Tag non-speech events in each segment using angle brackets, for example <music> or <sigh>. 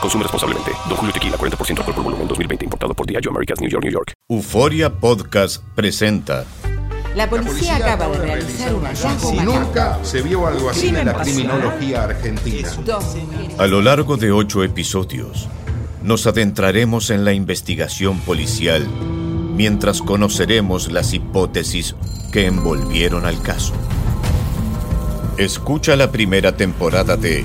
Consume responsablemente. Don Julio Tequila, 40% alcohol por volumen, 2020. Importado por Diageo Americas, New York, New York. Euforia Podcast presenta La policía acaba de realizar un hallazgo Si nunca se vio algo así en la criminología argentina. A lo largo de ocho episodios, nos adentraremos en la investigación policial mientras conoceremos las hipótesis que envolvieron al caso. Escucha la primera temporada de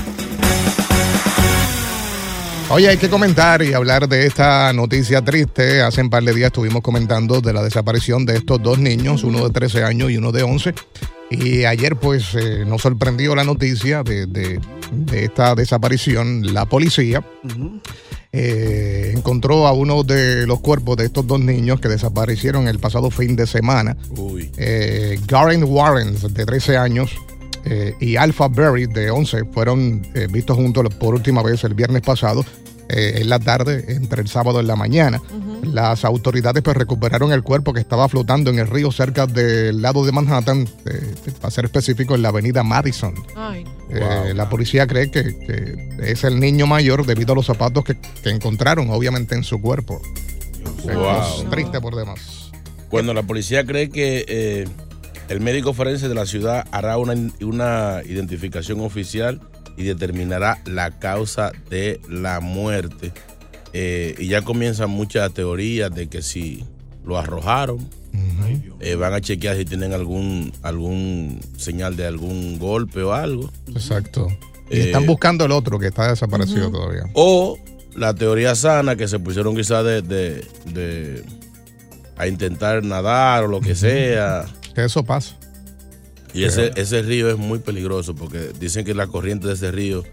Oye, hay que comentar y hablar de esta noticia triste. Hace un par de días estuvimos comentando de la desaparición de estos dos niños, uno de 13 años y uno de 11. Y ayer pues eh, nos sorprendió la noticia de, de- de esta desaparición. La policía eh, encontró a uno de los cuerpos de estos dos niños que desaparecieron el pasado fin de semana. Uy. Eh, Garen Warren, de 13 años, eh, y Alpha Berry, de 11, fueron eh, vistos juntos por última vez el viernes pasado, eh, en la tarde, entre el sábado y la mañana. Las autoridades pues, recuperaron el cuerpo que estaba flotando en el río cerca del lado de Manhattan, eh, para ser específico, en la avenida Madison. Ay, Eh, la policía cree que, que es el niño mayor debido a los zapatos que, que encontraron, obviamente, en su cuerpo. Wow. Es triste por demás. Bueno, la policía cree que eh, el médico forense de la ciudad hará una, una identificación oficial y determinará la causa de la muerte. Eh, y ya comienzan muchas teorías de que si lo arrojaron, eh, van a chequear si tienen algún, algún señal de algún golpe o algo. Exacto. Y Eh, están buscando el otro que está desaparecido todavía. O la teoría sana que se pusieron quizás de, de- de- a intentar nadar o lo que sea. Que eso pasa. Y ese, ese río es muy peligroso porque dicen que las corrientes de ese río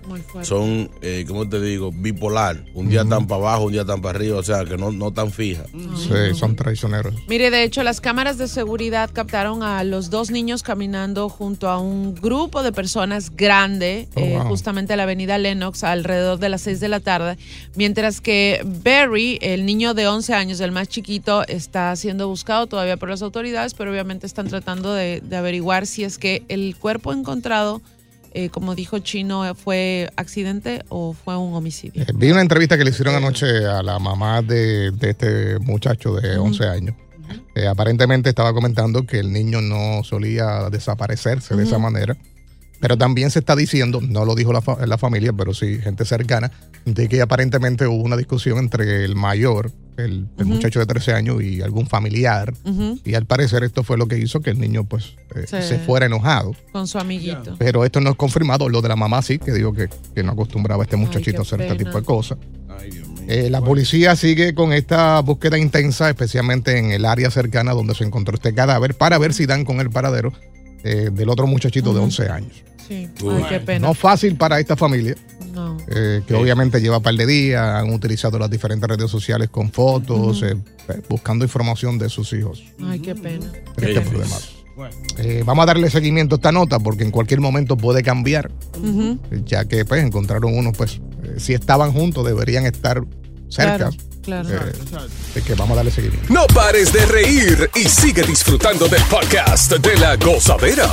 son, eh, ¿cómo te digo? Bipolar. Un día tan para abajo, un día tan para arriba, o sea, que no, no tan fija. Sí, son traicioneros. Mire, de hecho, las cámaras de seguridad captaron a los dos niños caminando junto a un grupo de personas grande, Oh, eh, wow. justamente a la avenida Lennox, alrededor de las 6 de la tarde, mientras que Barry, el niño de 11 años, el más chiquito, está siendo buscado todavía por las autoridades, pero obviamente están tratando de, de averiguar si es que el cuerpo encontrado, eh, como dijo Chino, fue accidente o fue un homicidio. Eh, vi una entrevista que le hicieron anoche a la mamá de, de este muchacho de 11 años. Eh, aparentemente estaba comentando que el niño no solía desaparecerse de esa manera. Pero también se está diciendo, no lo dijo la, fa- la familia, pero sí gente cercana, de que aparentemente hubo una discusión entre el mayor, el, el muchacho de 13 años, y algún familiar. Y al parecer esto fue lo que hizo que el niño pues eh, se fuera enojado. Con su amiguito. Pero esto no es confirmado. Lo de la mamá sí, que digo que, que no acostumbraba a este muchachito a hacer este tipo de cosas. Eh, la policía sigue con esta búsqueda intensa, especialmente en el área cercana donde se encontró este cadáver, para ver si dan con el paradero eh, del otro muchachito de 11 años. Sí. Ay, qué pena. No fácil para esta familia, No. eh, que obviamente lleva un par de días, han utilizado las diferentes redes sociales con fotos, eh, eh, buscando información de sus hijos. Ay, qué pena. Por demás. Eh, vamos a darle seguimiento a esta nota porque en cualquier momento puede cambiar, ya que pues encontraron unos, pues, eh, si estaban juntos deberían estar cerca. Claro. Claro. Eh, que vamos a darle seguimiento. No pares de reír y sigue disfrutando del podcast de la gozadera.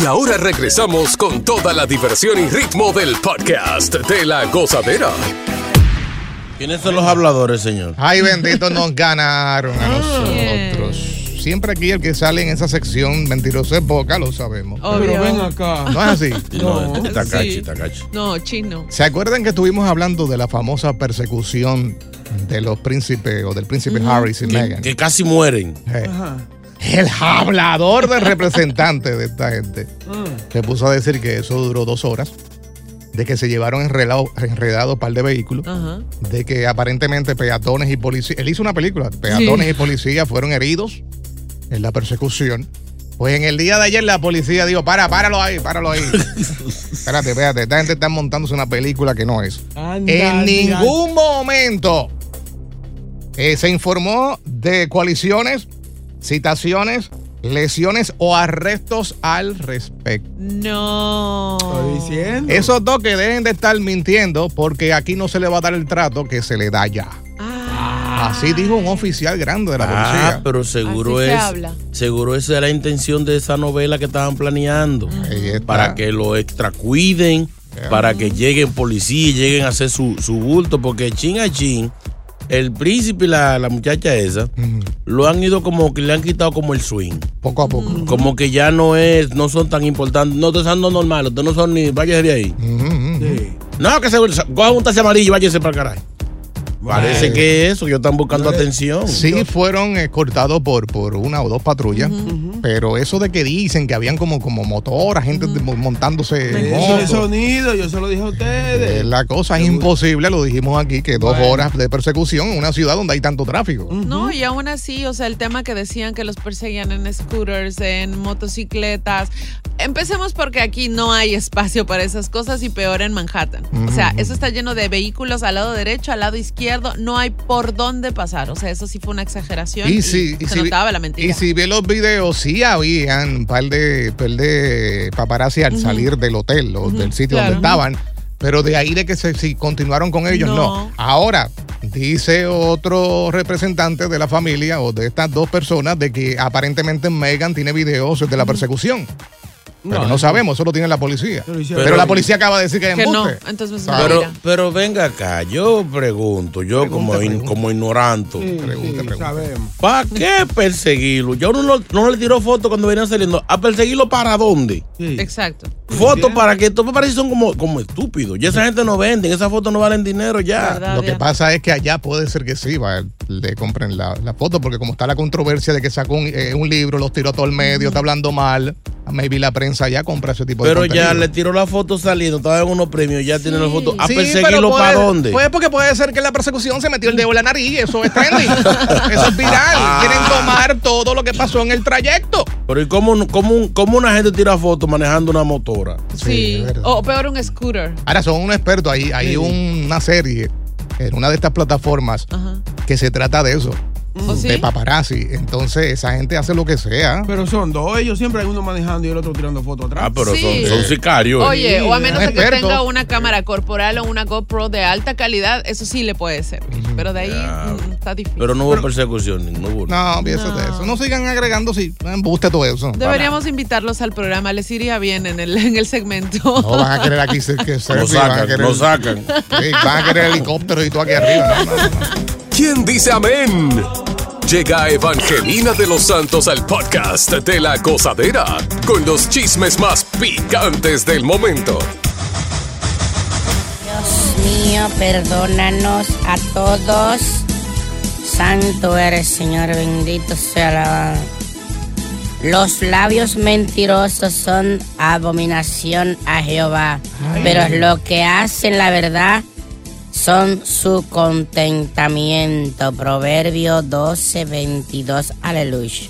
Y ahora regresamos con toda la diversión y ritmo del podcast de la gozadera. ¿Quiénes son los habladores, señor? Ay, bendito, nos ganaron a <laughs> nosotros. Siempre aquí el que sale en esa sección mentiroso es boca, lo sabemos. Obvio. Pero ven acá. No es así. <laughs> No, este Takachi, Sí. Takachi. No, chino. ¿Se acuerdan que estuvimos hablando de la famosa persecución de los príncipes o del príncipe Harris y Meghan? Que casi mueren. Ajá. El hablador del representante de esta gente se puso a decir que eso duró dos horas, de que se llevaron enredado, enredado par de vehículos, Ajá. de que aparentemente peatones y policías, él hizo una película, peatones y policías fueron heridos en la persecución. Pues en el día de ayer la policía dijo, para, páralo ahí, páralo ahí. <laughs> espérate, espérate, esta gente está montándose una película que no es. Anda, En ningún momento eh, se informó de coaliciones, citaciones, lesiones o arrestos al respecto. No. Estoy diciendo. Esos dos que dejen de estar mintiendo porque aquí no se le va a dar el trato que se le da ya. Ah. Así dijo un oficial grande de la Ah, policía. pero seguro Así se es. habla. Seguro esa es la intención de esa novela que estaban planeando. Ahí está. Para que lo extracuiden, para que lleguen policías y lleguen a hacer su, su bulto, porque chin a chin, el príncipe y la, la muchacha esa lo han ido como que le han quitado como el swing. Poco a poco. Como que ya no es, no son tan importantes. No, ustedes son normales, ustedes no son ni, váyase de ahí. Sí. No, que se cojan un taxi amarillo y váyase para el carajo. Parece que eso, que ellos están buscando atención. Sí fueron escoltados por, por una o dos patrullas, pero eso de que dicen que habían como, como motoras, gente montándose en Eso motos. de sonido, yo se lo dije a Eh, ustedes. La cosa es imposible, lo dijimos aquí, que dos Bueno. horas de persecución en una ciudad donde hay tanto tráfico. No, y aún así, o sea, el tema que decían que los perseguían en scooters, en motocicletas. Empecemos porque aquí no hay espacio para esas cosas y peor en Manhattan. O sea, eso está lleno de vehículos al lado derecho, al lado izquierdo, no hay por dónde pasar. O sea, eso sí fue una exageración. Y si, y se si- notaba la mentira. y si ve los videos, sí habían un par de, par de paparazzi al salir del hotel o del sitio claro. donde estaban. Pero de ahí de que se, si continuaron con ellos, no. No. Ahora, dice otro representante de la familia o de estas dos personas de que aparentemente Megan tiene videos de la persecución. Pero no, eso- sabemos, eso lo tiene la policía. Pero la policía acaba de decir que es que no, entonces Ah. Pero, pero venga acá, yo pregunto, yo Pregunta, como, in- como ignorante, Sí, Pregunta, sí, pregunta. sabemos. ¿para qué perseguirlo? Yo no, no, no le tiró foto cuando venían saliendo. ¿A perseguirlo para dónde? Sí. Exacto. Fotos para que esto me parece son como, como estúpidos. Ya esa gente no venden, esas fotos no valen dinero ya. ¿Verdad? Lo que ya. pasa es que allá puede ser que sí, va, le compren la, la foto, porque como está la controversia de que sacó un, eh, un libro, los tiró a todo el medio, está hablando mal, maybe la prensa ya compra ese tipo Pero de ya contenido. le tiró la foto saliendo, estaba en unos premios, ya tiene la foto. ¿A Sí, perseguirlo pero para dónde? Pues porque puede ser que en la persecución se metió el dedo en la nariz, eso es trending, <laughs> eso es viral, quieren tomar todo lo que pasó en el trayecto. Pero ¿y cómo, cómo, cómo una gente tira fotos manejando una motora? Sí. verdad. o peor, un scooter. Ahora son unos expertos, hay, hay Sí. una serie en una de estas plataformas Ajá. que se trata de eso. ¿Oh, sí? de paparazzi. Entonces, esa gente hace lo que sea. Pero son dos, ellos siempre hay uno manejando y el otro tirando fotos atrás. Ah, pero Sí. son, son sicarios. Oye, o a menos de que tenga una cámara corporal o una GoPro de alta calidad, eso sí le puede ser. Pero de ahí mm, está difícil. Pero no hubo persecución, no hubo. No, piensa de eso. No sigan agregando si embuste todo eso. Deberíamos invitarlos al programa, les iría bien en el, en el segmento. No van a querer aquí ser- que Lo selfie, van a sacan, querer- lo sacan. Sí, van a querer helicóptero y todo aquí arriba. No, no, no. ¿Quién dice amén? Llega Evangelina de los Santos al podcast de la gozadera con los chismes más picantes del momento. Dios mío, perdónanos a todos. Santo eres, Señor, bendito sea la... Los labios mentirosos son abominación a Jehová, pero lo que hacen la verdad son su contentamiento. Proverbio 12, 22. Aleluya.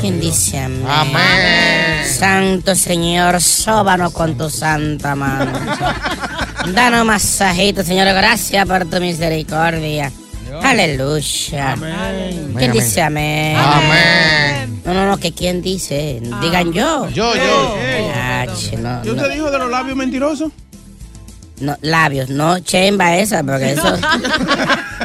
¿Quién dice amén? Amén. Santo Señor, sóbanos con tu santa mano. Danos masajito, Señor. Gracias por tu misericordia. Aleluya. ¿Quién Amén. dice amén? Amén. No, no, no, que quién dice. Digan yo. Yo, yo. Ah, che, no, ¿Y no, dijo de los labios mentirosos? No, labios, no chemba esa, porque eso. <laughs>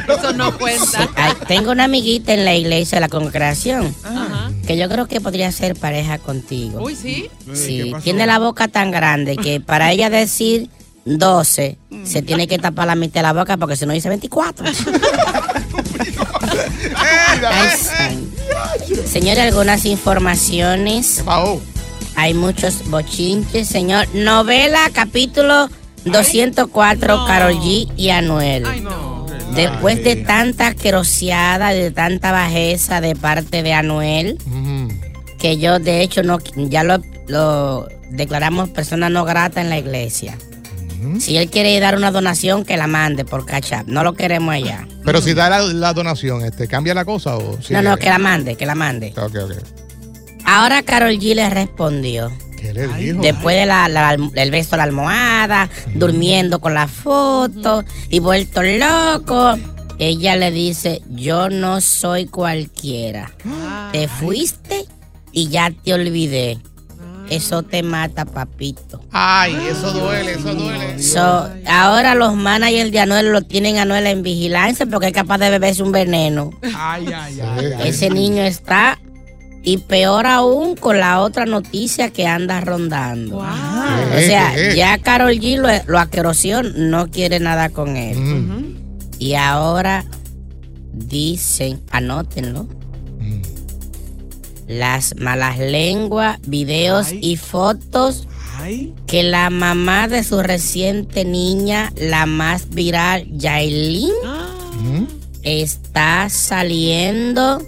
Eso no cuenta. Tengo una amiguita en la iglesia de la congregación Ajá. que yo creo que podría ser pareja contigo. Uy, sí. Sí, tiene la boca tan grande que para ella decir 12 se tiene que tapar la mitad de la boca porque si no dice 24. <laughs> Ay, san- Señor, algunas informaciones. Hay muchos bochinches, señor. Novela, capítulo 204, Carol G y Anuel. Después de tanta asqueroseada, de tanta bajeza de parte de Anuel, que yo de hecho no ya lo, lo declaramos persona no grata en la iglesia. Si él quiere dar una donación, que la mande por Cash App. No lo queremos allá. Pero si da la, la donación, este, ¿cambia la cosa o No, sigue? no, que la mande, que la mande. Ok, ok. Ahora Carol G le respondió. ¿Qué le dijo? Después de la, la- el beso a la almohada, durmiendo con la foto y vuelto loco, ella le dice, yo no soy cualquiera. Te fuiste y ya te olvidé. Eso te mata, papito. Ay, eso duele, eso duele. So, ahora los managers de Anuel lo tienen a Anuel en vigilancia porque es capaz de beberse un veneno. Ay, ay, ay. Ese niño está y peor aún con la otra noticia que anda rondando. O sea, ¿Qué? ya Carol G lo, lo no quiere nada con él. Y ahora dicen, anótenlo. Las malas lenguas, videos y fotos que la mamá de su reciente niña, la más viral, Yailin, está saliendo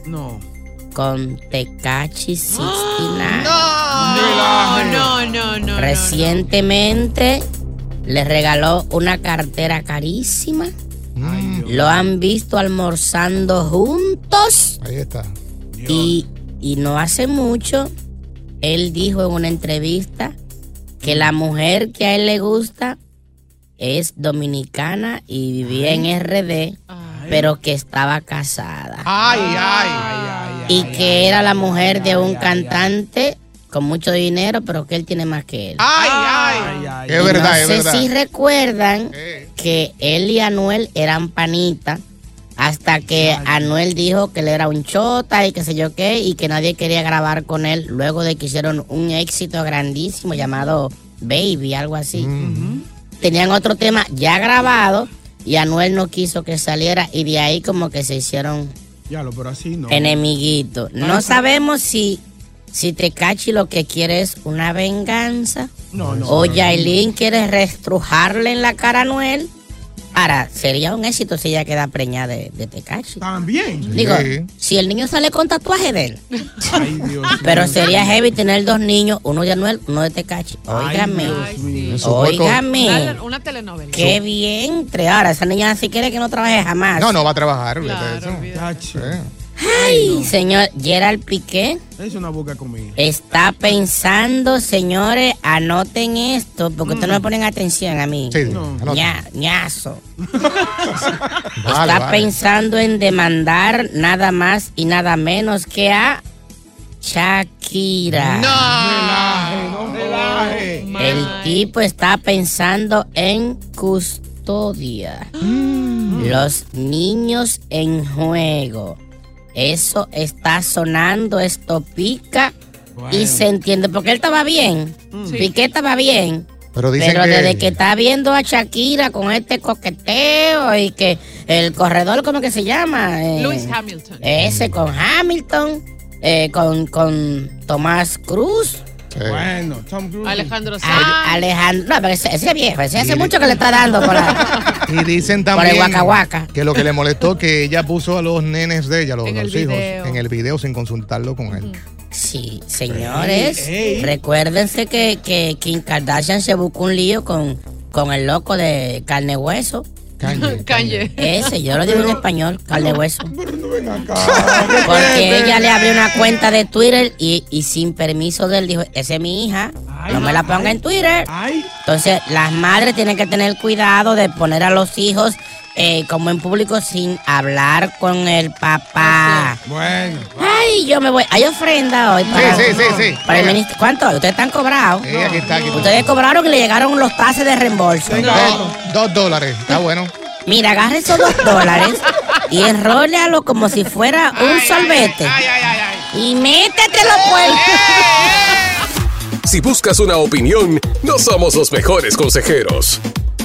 con Tecachi 69. No, no, no, no. Recientemente le regaló una cartera carísima. Lo han visto almorzando juntos. Ahí está. Y, y no hace mucho, él dijo en una entrevista que la mujer que a él le gusta es dominicana y vivía en RD, pero que estaba casada. Ay, ay. Y que era la mujer de un cantante con mucho dinero, pero que él tiene más que él. Ay, ay. Y Es verdad, no es sé verdad. si recuerdan que él y Anuel eran panitas hasta que Anuel dijo que él era un chota y que sé yo qué y que nadie quería grabar con él luego de que hicieron un éxito grandísimo llamado Baby, algo así. Tenían otro tema ya grabado y Anuel no quiso que saliera y de ahí como que se hicieron Ya lo, pero así no. enemiguito. No sabemos si, si Tecachi lo que quiere es una venganza. No, no. O Yailin quiere restrujarle en la cara a Noel. Ahora, sería un éxito si ella queda preñada de, de Tecachi. También. Digo, si el niño sale con tatuaje de él. Ay, Dios <laughs> Pero sería heavy tener dos niños, uno de Anuel, uno de Tecachi. Óigame. Óigame. Una telenovela. Qué vientre. Ahora, esa niña si quiere que no trabaje jamás. No, no va a trabajar. Sí. Ay, señor, Gerald Piqué Es una boca comida. está pensando, señores, anoten esto, porque ustedes no me ponen atención a mí. Sí, No. Ña- ñazo. <laughs> Vale, está vale. pensando en demandar nada más y nada menos que a Shakira. No relaje. El tipo está pensando en custodia. Los niños en juego. Eso está sonando, esto pica y se entiende. Porque él estaba bien. Sí. Piqué estaba bien. Pero dicen Pero que- desde que está viendo a Shakira con este coqueteo y que el corredor, ¿cómo que se llama? Eh, Lewis Hamilton. Ese con Hamilton, eh, con, con Tomás Cruz. Bueno, Tom Cruise. Alejandro Ale- Sanz. Alejandro, no, pero ese, ese viejo, ese hace mucho que le está dando por la, Y dicen por el también Waka. que lo que le molestó que ella puso a los nenes de ella, los, En el los hijos, video. en el video sin consultarlo con él. Sí, señores, recuérdense que, que Kim Kardashian se buscó un lío con, con el loco de carne hueso. <laughs> Kanye. Ese, yo lo digo en español, carne hueso. <laughs> Porque ella le abrió una cuenta de Twitter y, y sin permiso de él dijo, esa es mi hija, no me la ponga en Twitter. Entonces, las madres tienen que tener cuidado de poner a los hijos eh, como en público sin hablar con el papá. Bueno. Ay, yo me voy. Hay ofrenda hoy para, sí, sí, sí. para el Oiga. ministerio. ¿Cuánto? ¿Ustedes están cobrados? Sí, aquí está, aquí está. Ustedes cobraron y le llegaron los tases de reembolso. Dos, dos dólares, está bueno. Mira, agarre esos dos dólares y enrólealo como si fuera un sorbete. Y métetelo pues. Si buscas una opinión, no somos los mejores consejeros.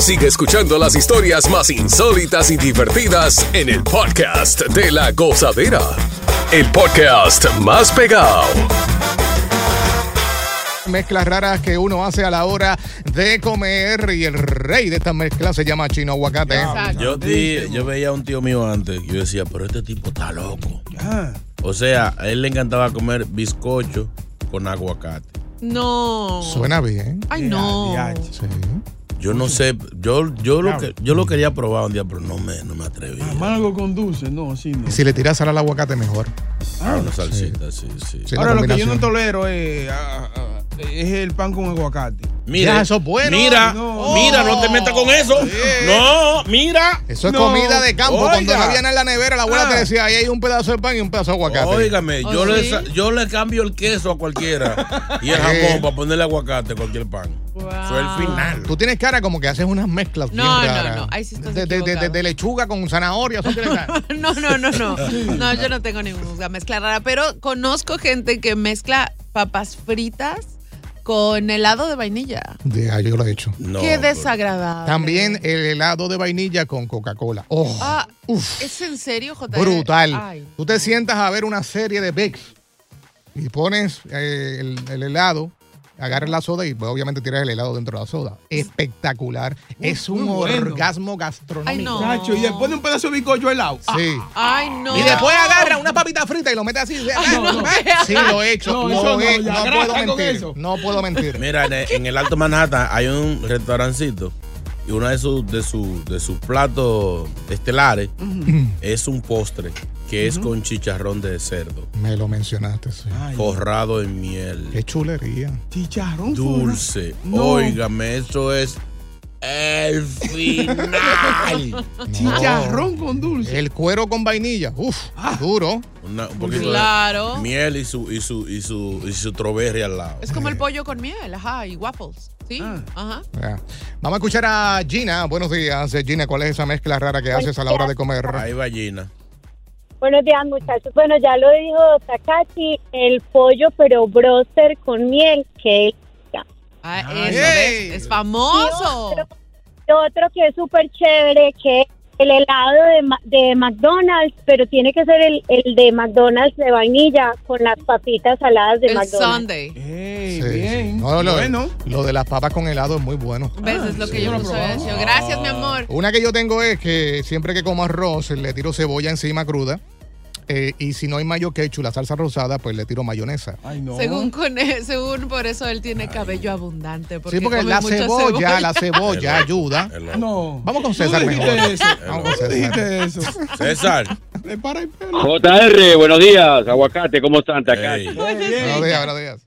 Sigue escuchando las historias más insólitas y divertidas en el podcast de la gozadera. El podcast más pegado. Mezclas raras que uno hace a la hora de comer y el rey de estas mezclas se llama Chino Aguacate. Yo, veía a un tío mío antes y yo decía, pero este tipo está loco. Ah. O sea, a él le encantaba comer bizcocho con aguacate. No. Suena bien. Ay, no. Yo no sé, yo, yo, lo, que, yo lo quería probar un día, pero no me, no me atreví. Amargo con dulce, no, así no. Y si le tiras sal al aguacate, mejor. Ah, una salsita, sí, sí. Sí, la Ahora, lo que yo no tolero es, ah, ah, es el pan con aguacate. Mira, Ya, eso es bueno. Mira, No. mira, no te metas con eso. No, mira. Eso es No. comida de campo. Cuando no había en la nevera, la abuela Ah. te decía, ahí hay un pedazo de pan y un pedazo de aguacate. Óigame, ¿Oh, yo, le, sí? yo le cambio el queso a cualquiera y el jamón para ponerle aguacate a cualquier pan. Eso es el final. Tú tienes cara como que haces unas mezclas No, bien no, no, ahí sí estás de, de- de- de- lechuga con zanahoria. <laughs> No, no, no, no. No, yo no tengo ninguna mezcla rara, pero conozco gente que mezcla papas fritas con helado de vainilla. De- ah, yo lo he hecho. No, Qué desagradable. También el helado de vainilla con Coca-Cola. Oh, Ah, ¿Es en serio, J? brutal. Ay. Tú te sientas a ver una serie de Bex y pones eh, el, el helado, agarras la soda y pues, obviamente tiras el helado dentro de la soda. Espectacular. es un bueno. orgasmo gastronómico. Ay, no. Y después de un pedazo de bizcocho helado. Sí. Ay, no. Y después agarra una papita frita y lo mete así. no, no. Sí, lo he hecho. No, lo he- puedo mentir. eso. No puedo mentir. Mira, en el, en el Alto Manhattan hay un restaurancito y uno de sus de su, de sus platos estelares es un postre que es con chicharrón de cerdo, Me lo mencionaste, sí. forrado en miel, Qué chulería. Chicharrón. dulce. No. Óigame, eso es el final. <laughs> Chicharrón con dulce. El cuero con vainilla. Uf, duro. Una- un poquito Claro. de miel y su, y su, y su, y su strawberry al lado. Es como el pollo con miel, ajá, y waffles. Sí, ajá. Ya. Vamos a escuchar a Gina. Buenos días, Gina. ¿Cuál es esa mezcla rara que haces a la hora de comer? Ahí va Gina. Buenos días, muchachos. Bueno, ya lo dijo Takachi, el pollo, pero broster con miel, que Ah, eso, ¿ves? Es famoso. Y otro, y otro que es súper chévere, que es el helado de, Ma- de McDonald's, pero tiene que ser el, el de McDonald's de vainilla con las papitas saladas de El McDonald's. Sunday. Sí, sí. No, lo, lo de las papas con helado es muy bueno. ¿Ves? Es lo que yo no sabía. Gracias, mi amor. Una que yo tengo es que siempre que como arroz le tiro cebolla encima cruda. Eh, y si no hay mayo ketchup, la salsa rosada, pues le tiro mayonesa. Según, con él- según por eso él tiene cabello abundante. Porque sí, porque come la mucha cebolla, la <laughs> cebolla ayuda. No. Vamos con César mejor. eso. Vamos con Tú César. eso. César. El pelo. JR, buenos días, aguacate, ¿cómo están? Takashi? Buenos días, buenos días.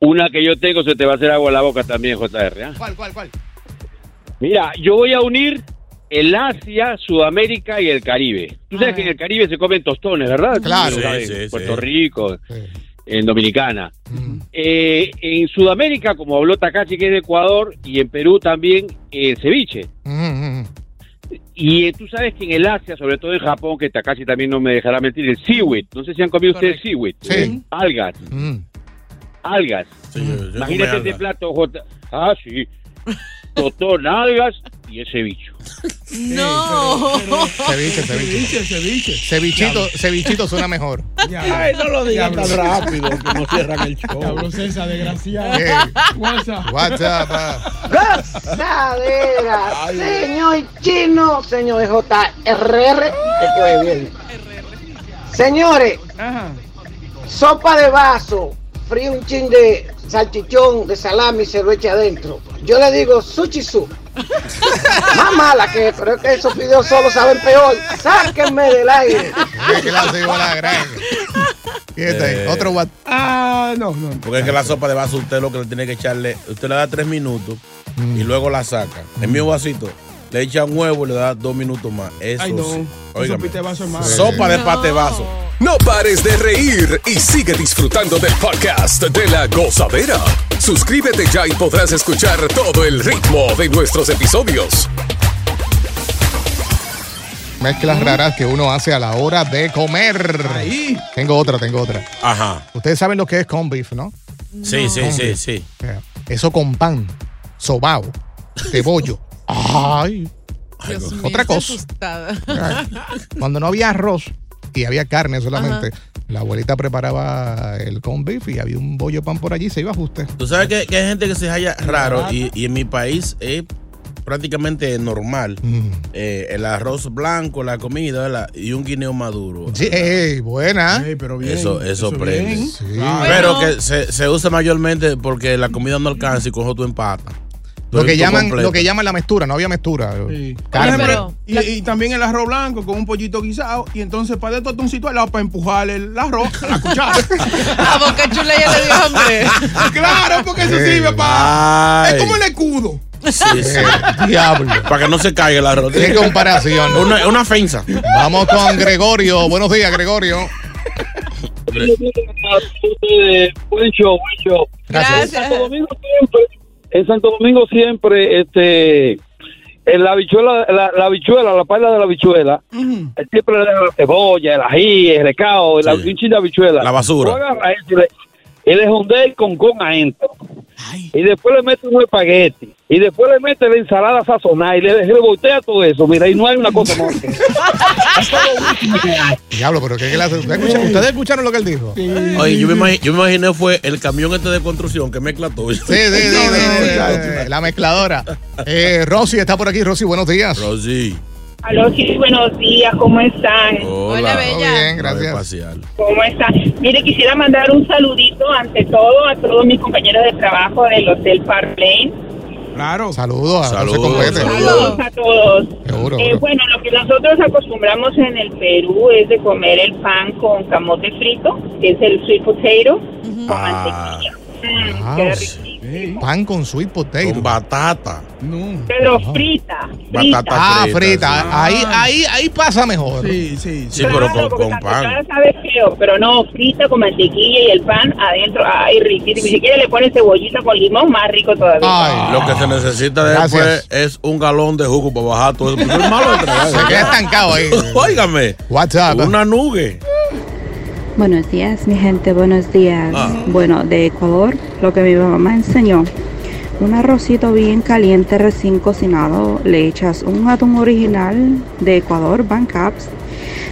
Una que yo tengo se te va a hacer agua en la boca también, JR. ¿ah? ¿Cuál, cuál, cuál? Mira, yo voy a unir el Asia, Sudamérica y el Caribe. Tú sabes que en el Caribe se comen tostones, ¿verdad? Claro. Sí, sí, en Puerto sí. Rico, en Dominicana. Eh, en Sudamérica, como habló Takashi, que es de Ecuador, y en Perú también, el ceviche. Y eh, tú sabes que en el Asia, sobre todo en Japón, que Takashi también no me dejará mentir, el seaweed. No sé si han comido ustedes seaweed. Sí. Algas. Algas. yo Imagínate este plato, J. Ah, sí. <laughs> Totón, algas y ese No. <laughs> Ceviche, ceviche. ceviche. Cevichito, cevichito suena mejor. <laughs> Ay, no lo digas tan rápido que no cierran el show. Diablo César, desgraciado. Hey. WhatsApp. WhatsApp. Gozadera, señor chino, señor JRR, te bien. Señores, sopa de vaso, frío un chin de salchichón, de salami, se lo echa adentro. Yo le digo sushi soup. Más mala que, pero es que esos videos solo saben peor. Sáquenme del aire. Qué clase de bola grande. Y este Eh, otro WhatsApp. Ah, no, no. Porque es que la sopa de vaso usted lo que le tiene que echarle, usted le da tres minutos y luego la saca. En mi vasito le echa un huevo y le da dos minutos más. Eso Ay, no. sí. Vaso. Sopa de pate vaso. No pares de reír y sigue disfrutando del podcast de la gozadera. Suscríbete ya y podrás escuchar todo el ritmo de nuestros episodios. Mezclas raras que uno hace a la hora de comer. Tengo otra, tengo otra. Ajá. Ustedes saben lo que es corn beef, ¿no? Sí, sí, sí, beef. sí. Eso con pan, sobao, <laughs> cebollo. Ay. Dios mío, Otra cosa. asustada. Cuando no había arroz y había carne solamente, la abuelita preparaba el corn beef y había un bollo de pan por allí, se iba a ajuste. Tú sabes que, que hay gente que se halla raro y, y en mi país es prácticamente normal. Eh, el arroz blanco, la comida ¿verdad? y un guineo maduro. Sí, ey, buena. pero Eso, eso, prende. bien. Sí. Pero que se, se usa mayormente porque la comida no alcanza y con eso tú empatas. Lo que, llaman, lo que llaman la meztura, no había ejemplo, y, y también el arroz blanco con un pollito guisado y entonces para de tostoncito al lado para empujar el arroz a la cuchara. <laughs> A Boca Chula ya le dio hambre. <laughs> claro, porque eso sirve para... Es como el escudo. Sí, sí. <laughs> Diablo. Para que no se caiga el arroz. Qué comparación. Una, una ofensa. Vamos con Gregorio. Buenos días, Gregorio. buen show, buen show. Gracias. En Santo Domingo siempre, este, en la bichuela, la, la bichuela, la paila de la bichuela, siempre le dan la cebolla, el ají, el recao, la, un de habichuela. La basura. Tú agarras eso y le, y le jondea el concón adentro. Y después le mete un espagueti. Y después le mete la ensalada sazonada y le, le voltea todo eso. Mira, y no hay una cosa más. <laughs> Diablo, pero qué clase. ¿Ustedes escucharon, ¿Ustedes escucharon lo que él dijo? Oye, yo me, imagi- yo me imaginé fue el camión este de construcción que mezcla todo. Sí, Sí, sí, <laughs> sí, sí, sí, la mezcladora. Eh, Rosy está por aquí. Rosy, buenos días. Rosy. Aló, sí, buenos días, ¿cómo están? Hola, Bella. bien, gracias. ¿Cómo están? Mire, quisiera mandar un saludito ante todo a todos mis compañeros de trabajo del Hotel Park Lane Claro. Saludos a Saludos. Saludos a todos. Seguro. Eh, bueno, lo que nosotros acostumbramos en el Perú es de comer el pan con camote frito, que es el sweet potato, con mantequilla. Mm, Ah, queda sí. Pan con sweet potato. Con batata. Pero frita. Batata Ah, frita, frita. sí. Ahí, ahí, ahí pasa mejor. Sí, sí. Sí, pero con, con pan. sabe feo, pero no, frita con mantequilla y el pan adentro, ay, riquísimo. Y si quiere le pone cebollita con limón, más rico todavía. Lo que se necesita después Gracias. es un galón de jugo para bajar todo eso. porque es malo. <laughs> Se queda estancado ahí. <laughs> Óigame. WhatsApp. Una nugue. Buenos días, mi gente, buenos días. Ah. Bueno, de Ecuador, lo que mi mamá enseñó. Un arrocito bien caliente, recién cocinado, le echas un atún original de Ecuador, Bancaps,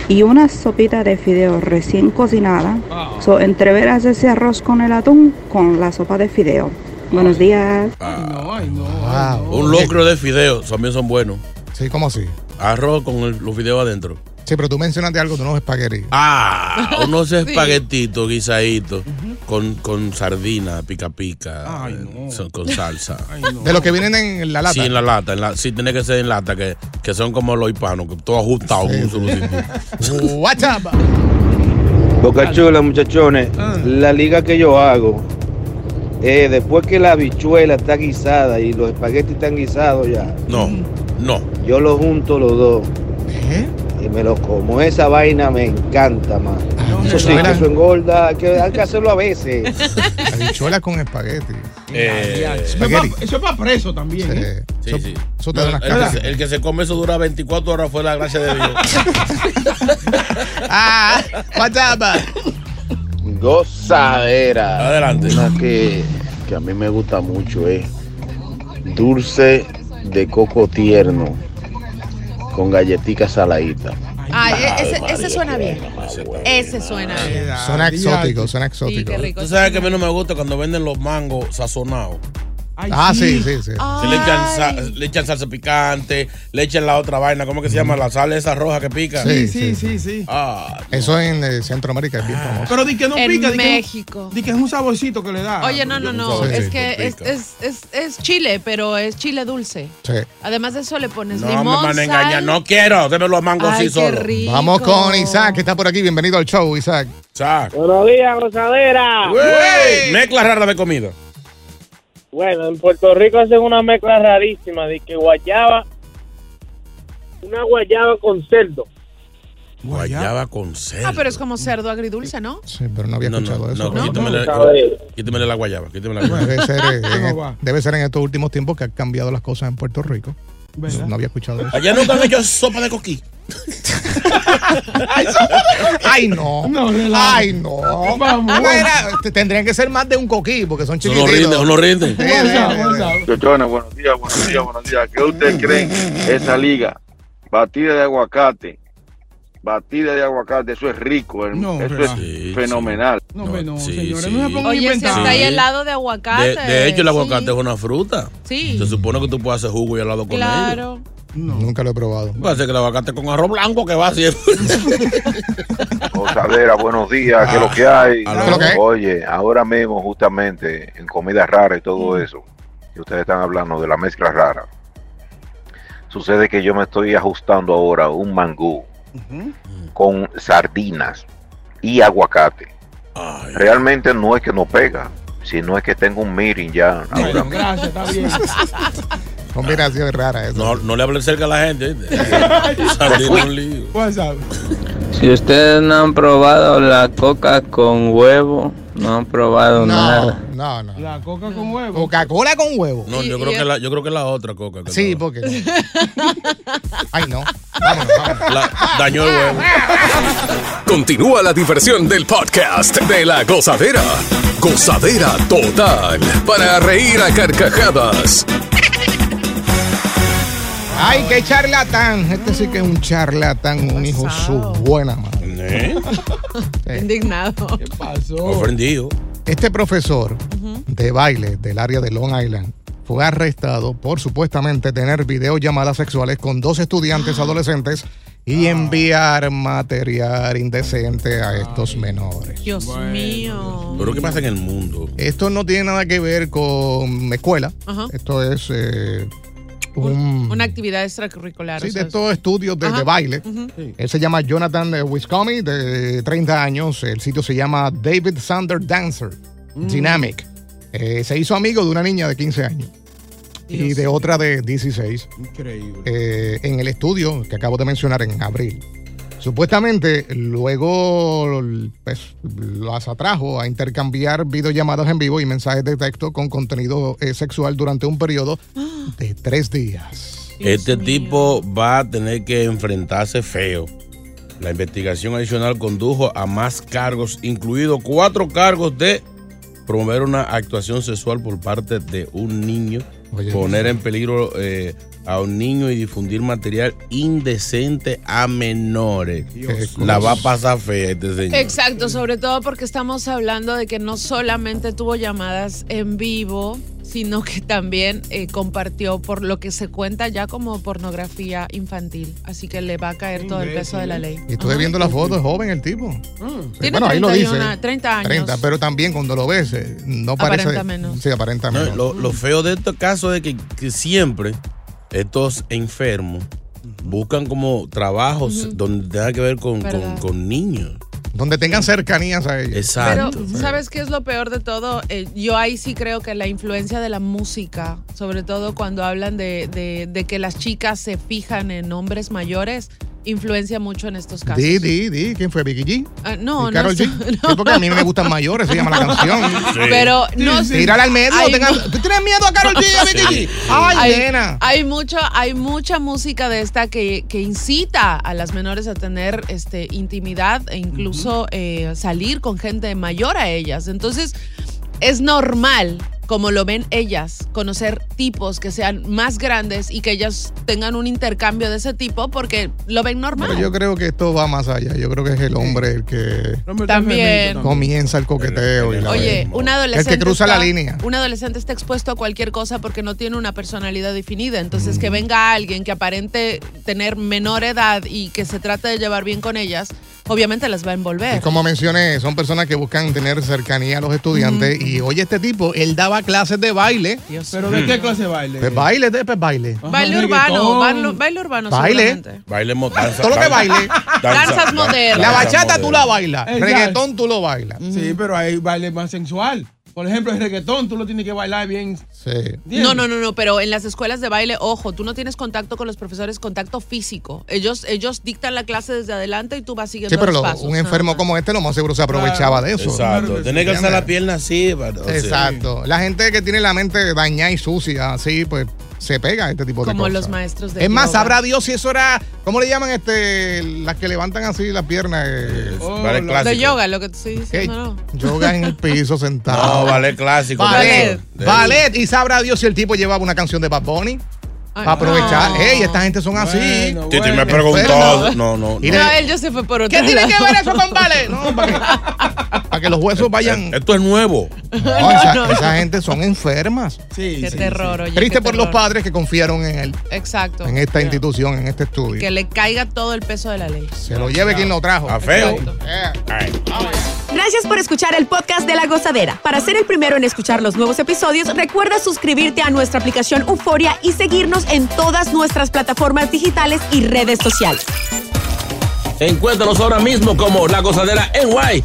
y una sopita de fideo recién cocinada. So, entreveras ese arroz con el atún con la sopa de fideo. Buenos días. Un locro de fideos también son buenos. Sí, ¿cómo así? Arroz con el- los fideos adentro. Sí, pero tú mencionaste algo de unos espaguetis. Ah, unos <laughs> Sí. espaguetitos guisaditos con, con sardina, pica pica, eh, son- con salsa. De los que vienen en la lata. Sí, en la lata. En la, sí, tiene que ser en lata, que, que son como los hispanos, que todo ajustado con un solo sitio. WhatsApp. Boca chula, muchachones. La liga que yo hago, eh, después que la habichuela está guisada y los espaguetis están guisados ya, No, no. yo los junto los dos. Y me los como. Esa vaina me encanta más. eso sí, que eso engorda. hay Que hay que hacerlo a veces. <laughs> Habichuela con espagueti. Eh, Eso es pa- Eso es para preso también. ¿eh? Sí, sí. Eso te No, da el, que se, el que se come eso dura 24 horas fue la gracia de Dios. <laughs> ah. Gozadera. Adelante. Una que, que a mí me gusta mucho es dulce de coco tierno con galletitas saladitas. Ay, ese, ese suena bien. Ese suena bien. Suena exótico, suena exótico. qué rico. Tú sabes que a mí no me gusta cuando venden los mangos sazonados. Ah, sí, sí, sí. Le, echan sa- le echan salsa picante, le echan la otra vaina, ¿cómo que se llama? La sal esa roja que pica. Sí, Sí, sí, sí. Ah, Eso en eh, Centroamérica es bien famoso. Pero di que no En pica. di que- México. Di que es un saborcito que le da. Oye, no, no, no. Sí, es sí, que es, es, es, es chile, pero es chile dulce. Sí. Además de eso le pones no me limón, van a sal. engañar. No quiero, démelo a mango Ay, solo. rico. Vamos con Isaac, que está por aquí. Bienvenido al show, Isaac. Isaac. Buenos días, gozadera. Güey, Mezcla rara de comida. Bueno, en Puerto Rico hacen una mezcla rarísima de que guayaba, una guayaba con cerdo. Guayaba con cerdo. Ah, pero es como cerdo agridulce, ¿no? Sí, pero no había No, escuchado no, eso. no, quítamele, quítamele la guayaba. Quítamele la guayaba. Debe ser, <laughs> eh, debe ser en estos últimos tiempos que han cambiado las cosas en Puerto Rico. No había escuchado eso. Allá nunca han hecho sopa de coquí. <laughs> Ay, no. No. Ay, no. Vamos. Ah, era- te- tendrían que ser más de un coquí, porque son chiquititos. rinde, uno rinde. Sí, sí, sí, sí. Chochones, buenos días, buenos días, buenos días. ¿Qué ustedes creen? Esa liga, batida de aguacate, batida de aguacate, eso es rico, hermano. No, eso es fenomenal. No, hombre, no, Sí, señores. sí. No se Oye, si está ahí Sí. helado de aguacate. De, de hecho, el aguacate sí. es una fruta. Sí. Se supone que tú puedes hacer jugo y helado con ello. Claro. Nunca lo he probado. Puede ser que el aguacate con arroz blanco que va siempre. <laughs> Gozadera, buenos días, ¿qué es lo que hay? Aló. ¿Qué es lo que hay? Oye, ahora mismo justamente en comida rara y todo eso, y ustedes están hablando de la mezcla rara, sucede que yo me estoy ajustando ahora un mangú con sardinas y aguacate. Ay, Realmente no es que no pega, sino es que tengo un meeting ya. ahora gracias, está bien. <laughs> Combinación rara eso. no, no le hables cerca a la gente. <laughs> un. Si ustedes no han probado la coca con huevo, no han probado No, nada. no, no. La coca con huevo. Coca-Cola con huevo. No, yo creo, que la, yo creo que la otra coca. que Sí, porque. <laughs> Ay, no. Vámonos, vámonos. La- dañó el huevo. Continúa la diversión del podcast de la gozadera. Gozadera total. Para reír a carcajadas. Ay, qué charlatán. Este sí que es un charlatán, un hijo su buena madre. ¿Eh? Indignado. ¿Qué pasó? Ofendido. Este profesor de baile del área de Long Island fue arrestado por supuestamente tener videollamadas sexuales con dos estudiantes <gasps> adolescentes y enviar material indecente a estos menores. Dios mío. Pero ¿qué pasa en el mundo? Esto no tiene nada que ver con escuela. Ajá. Esto es eh, un... Una actividad extracurricular. Sí, o de estos estudios de, baile. Él se llama Jonathan Wiscomi, de 30 años. El sitio se llama David Sander Dancer Mm. Dynamic. Eh, se hizo amigo de una niña de 15 años y de otra de 16 Increíble. eh, en el estudio que acabo de mencionar en abril. Supuestamente, luego pues, las atrajo a intercambiar videollamadas en vivo y mensajes de texto con contenido eh, sexual durante un periodo de tres días. Este tipo va a tener que enfrentarse feo. La investigación adicional condujo a más cargos, incluidos cuatro cargos de promover una actuación sexual por parte de un niño, poner en peligro eh, a un niño y difundir material indecente a menores. La va a pasar fea este señor. Exacto, sobre todo porque estamos hablando de que no solamente tuvo llamadas en vivo, sino que también eh, compartió por lo que se cuenta ya como pornografía infantil. Así que le va a caer todo el peso de la ley. Y estuve viendo la foto, es joven el tipo. Sí, Tiene bueno, ahí lo dice. 31, 30 años. 30, pero también cuando lo ves, eh, no parece. Aparenta menos. Sí, aparenta No, menos. lo, lo feo de estos casos es que, que siempre estos enfermos buscan como trabajos donde tenga que ver con, con- niños. Donde tengan cercanías a ellos. Pero, Exacto. ¿sabes qué es lo peor de todo? Eh, yo ahí sí creo que la influencia de la música, sobre todo cuando hablan de, de- de que las chicas se fijan en hombres mayores, influencia mucho en estos casos. Di, di, di. ¿Quién fue? ¿Vicky G? Ah, no, ¿Y Karol <laughs> no, G? no. Sí, porque a mí me gustan mayores, se llama la canción. <laughs> Pero no sé. Tírala al medio. Hay tenga- mu- ¿Tú tienes miedo a Karol G y a <laughs> Vicky G? Ay, hay, nena. hay mucho, hay mucha música de esta que, que incita a las menores a tener este, intimidad e incluso eh, salir con gente mayor a ellas. Entonces, es normal, como lo ven ellas, conocer tipos que sean más grandes y que ellas tengan un intercambio de ese tipo porque lo ven normal. Pero yo creo que esto va más allá. Yo creo que es el hombre el que También. comienza el coqueteo. y la- Oye, un adolescente. El que cruza la está- línea. Un adolescente está expuesto a cualquier cosa porque no tiene una personalidad definida. Entonces, que venga alguien que aparente tener menor edad y que se trate de llevar bien con ellas, obviamente las va a Y envolver. como mencioné, son personas que buscan tener cercanía a los estudiantes. Y oye, este tipo, él daba clases de baile. ¿Pero de qué clase de baile? Pues baile, de pues baile. Baile urbano, baile, baile urbano. Baile. Baile danza- Todo lo que danza- baile. Danzas modernas. La danza bachata tú la bailas. Reggaetón tú lo bailas. Sí, pero hay baile más sensual. Por ejemplo, el reggaetón tú lo tienes que bailar bien. Sí. No, no, no, no, pero en las escuelas de baile, ojo, tú no tienes contacto con los profesores, contacto físico. Ellos, ellos dictan la clase desde adelante y tú vas siguiendo Sí, pero los lo- pasos. un enfermo como este, lo más seguro se aprovechaba de eso. Exacto. Tiene que alzar la pierna así. para- Exacto. La gente que tiene la mente dañada y sucia, así, pues se pega a este tipo de Como cosas. los maestros de Es más, sabrá Dios si eso era, ¿cómo le llaman este? Las que levantan así las piernas. eh, ballet De clásico. yoga, lo que te estoy diciendo, ¿no? Yoga en el piso <laughs> sentado. No, ballet clásico. Ballet. De- Ballet. Y sabrá Dios si el tipo llevaba una canción de Bad Bunny. Para aprovechar. no. Ey, esta gente son así. Titi me Enfermo. preguntó. No, no. Y no. No, él ya se fue por otro ¿Qué tiene lado. que ver eso con ballet? No, para <laughs> que, los huesos vayan. Esto es nuevo. No, esa, <laughs> esa gente son enfermas. Sí, Qué terror, oye. Triste qué por los padres que confiaron en él, Exacto. en esta institución, en este estudio. Que le caiga todo el peso de la ley. Se lo lleve quien lo trajo. A feo. Eh. Gracias por escuchar el podcast de La Gozadera. Para ser el primero en escuchar los nuevos episodios, recuerda suscribirte a nuestra aplicación Euforia y seguirnos en todas nuestras plataformas digitales y redes sociales. Encuéntranos ahora mismo como La Gozadera en Guay.